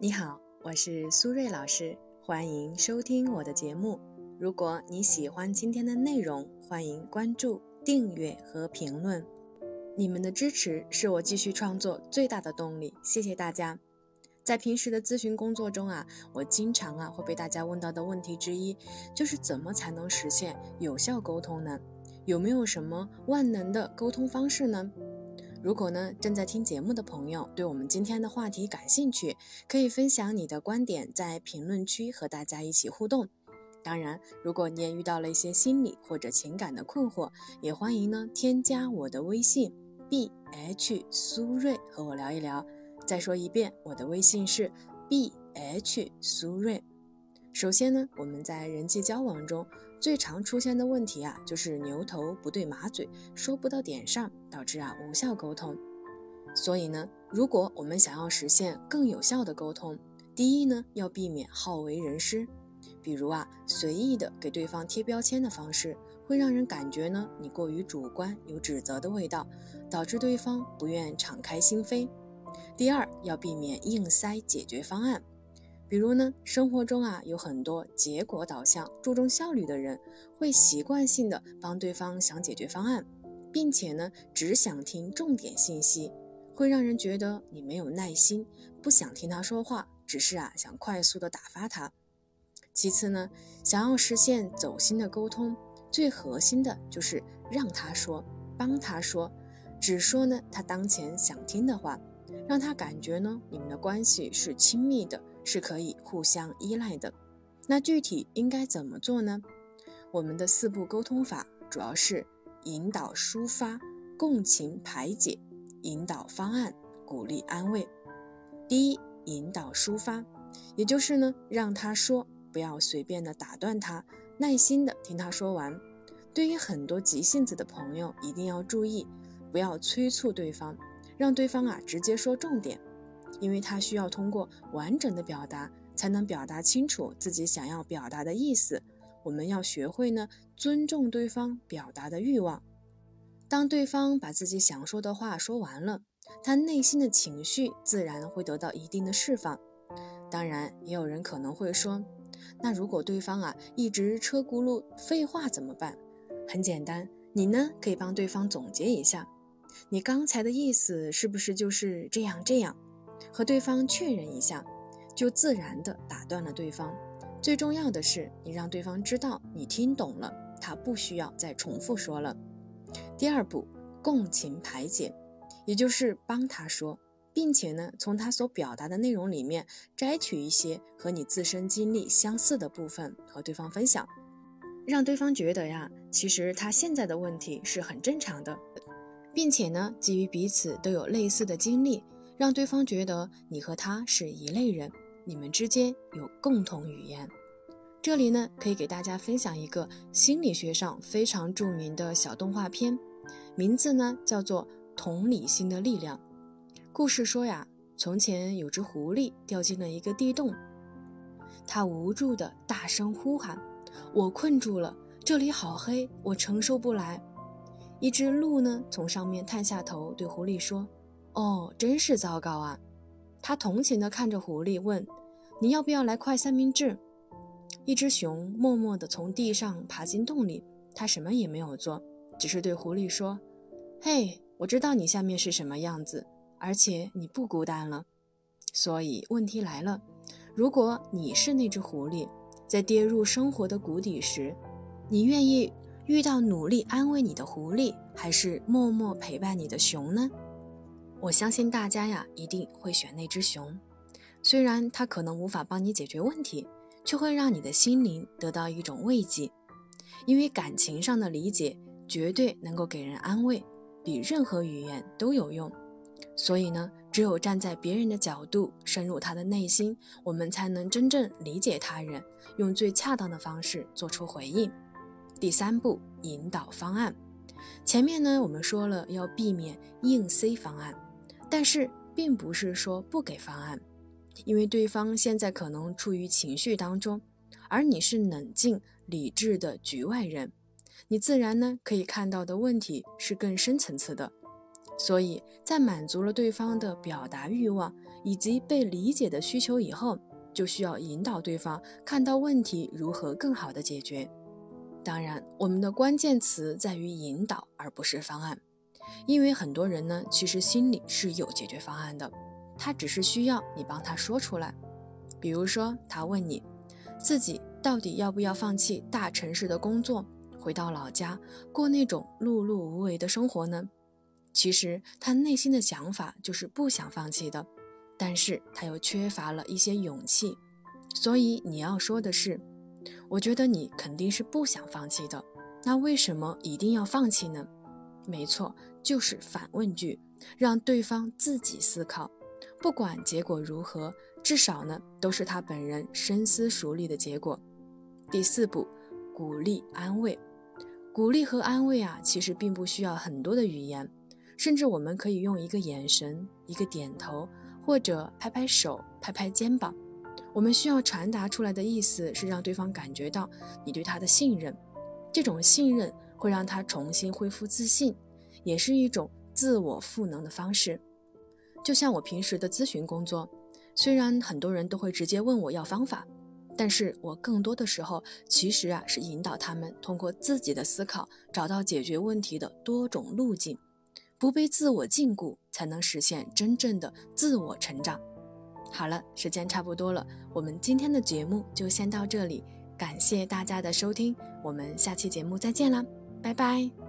你好，我是苏瑞老师，欢迎收听我的节目。如果你喜欢今天的内容，欢迎关注、订阅和评论。你们的支持是我继续创作最大的动力，谢谢大家。在平时的咨询工作中啊，我经常啊会被大家问到的问题之一，就是怎么才能实现有效沟通呢？有没有什么万能的沟通方式呢？如果呢正在听节目的朋友对我们今天的话题感兴趣，可以分享你的观点，在评论区和大家一起互动。当然，如果你也遇到了一些心理或者情感的困惑，也欢迎呢添加我的微信 b h 苏瑞和我聊一聊。再说一遍，我的微信是 b h 苏瑞。首先呢，我们在人际交往中最常出现的问题啊，就是牛头不对马嘴，说不到点上，导致啊无效沟通。所以呢，如果我们想要实现更有效的沟通，第一呢，要避免好为人师。比如啊，随意的给对方贴标签的方式，会让人感觉呢你过于主观，有指责的味道，导致对方不愿敞开心扉。第二，要避免硬塞解决方案。比如呢，生活中啊有很多结果导向、注重效率的人，会习惯性的帮对方想解决方案，并且呢只想听重点信息，会让人觉得你没有耐心，不想听他说话，只是啊想快速的打发他。其次呢，想要实现走心的沟通，最核心的就是让他说，帮他说，只说呢他当前想听的话。让他感觉呢，你们的关系是亲密的，是可以互相依赖的。那具体应该怎么做呢？我们的四步沟通法主要是引导抒发、共情排解、引导方案、鼓励安慰。第一，引导抒发，也就是呢，让他说，不要随便的打断他，耐心的听他说完。对于很多急性子的朋友，一定要注意，不要催促对方。让对方啊直接说重点，因为他需要通过完整的表达才能表达清楚自己想要表达的意思。我们要学会呢尊重对方表达的欲望。当对方把自己想说的话说完了，他内心的情绪自然会得到一定的释放。当然，也有人可能会说，那如果对方啊一直车轱辘废话怎么办？很简单，你呢可以帮对方总结一下。你刚才的意思是不是就是这样这样？和对方确认一下，就自然的打断了对方。最重要的是，你让对方知道你听懂了，他不需要再重复说了。第二步，共情排解，也就是帮他说，并且呢，从他所表达的内容里面摘取一些和你自身经历相似的部分和对方分享，让对方觉得呀，其实他现在的问题是很正常的。并且呢，基于彼此都有类似的经历，让对方觉得你和他是一类人，你们之间有共同语言。这里呢，可以给大家分享一个心理学上非常著名的小动画片，名字呢叫做《同理心的力量》。故事说呀，从前有只狐狸掉进了一个地洞，它无助的大声呼喊：“我困住了，这里好黑，我承受不来。”一只鹿呢，从上面探下头，对狐狸说：“哦，真是糟糕啊！”他同情地看着狐狸，问：“你要不要来块三明治？”一只熊默默地从地上爬进洞里，它什么也没有做，只是对狐狸说：“嘿，我知道你下面是什么样子，而且你不孤单了。所以问题来了，如果你是那只狐狸，在跌入生活的谷底时，你愿意？”遇到努力安慰你的狐狸，还是默默陪伴你的熊呢？我相信大家呀，一定会选那只熊。虽然它可能无法帮你解决问题，却会让你的心灵得到一种慰藉。因为感情上的理解绝对能够给人安慰，比任何语言都有用。所以呢，只有站在别人的角度，深入他的内心，我们才能真正理解他人，用最恰当的方式做出回应。第三步，引导方案。前面呢，我们说了要避免硬塞方案，但是并不是说不给方案，因为对方现在可能处于情绪当中，而你是冷静理智的局外人，你自然呢可以看到的问题是更深层次的。所以在满足了对方的表达欲望以及被理解的需求以后，就需要引导对方看到问题如何更好的解决。当然，我们的关键词在于引导，而不是方案。因为很多人呢，其实心里是有解决方案的，他只是需要你帮他说出来。比如说，他问你，自己到底要不要放弃大城市的工作，回到老家过那种碌碌无为的生活呢？其实他内心的想法就是不想放弃的，但是他又缺乏了一些勇气。所以你要说的是，我觉得你肯定是不想放弃的，那为什么一定要放弃呢？没错。就是反问句，让对方自己思考，不管结果如何，至少呢都是他本人深思熟虑的结果。第四步，鼓励安慰，鼓励和安慰啊，其实并不需要很多的语言，甚至我们可以用一个眼神、一个点头，或者拍拍手、拍拍肩膀。我们需要传达出来的意思是让对方感觉到你对他的信任，这种信任会让他重新恢复自信。也是一种自我赋能的方式，就像我平时的咨询工作，虽然很多人都会直接问我要方法，但是我更多的时候其实啊是引导他们通过自己的思考找到解决问题的多种路径，不被自我禁锢，才能实现真正的自我成长。好了，时间差不多了，我们今天的节目就先到这里，感谢大家的收听，我们下期节目再见啦，拜拜。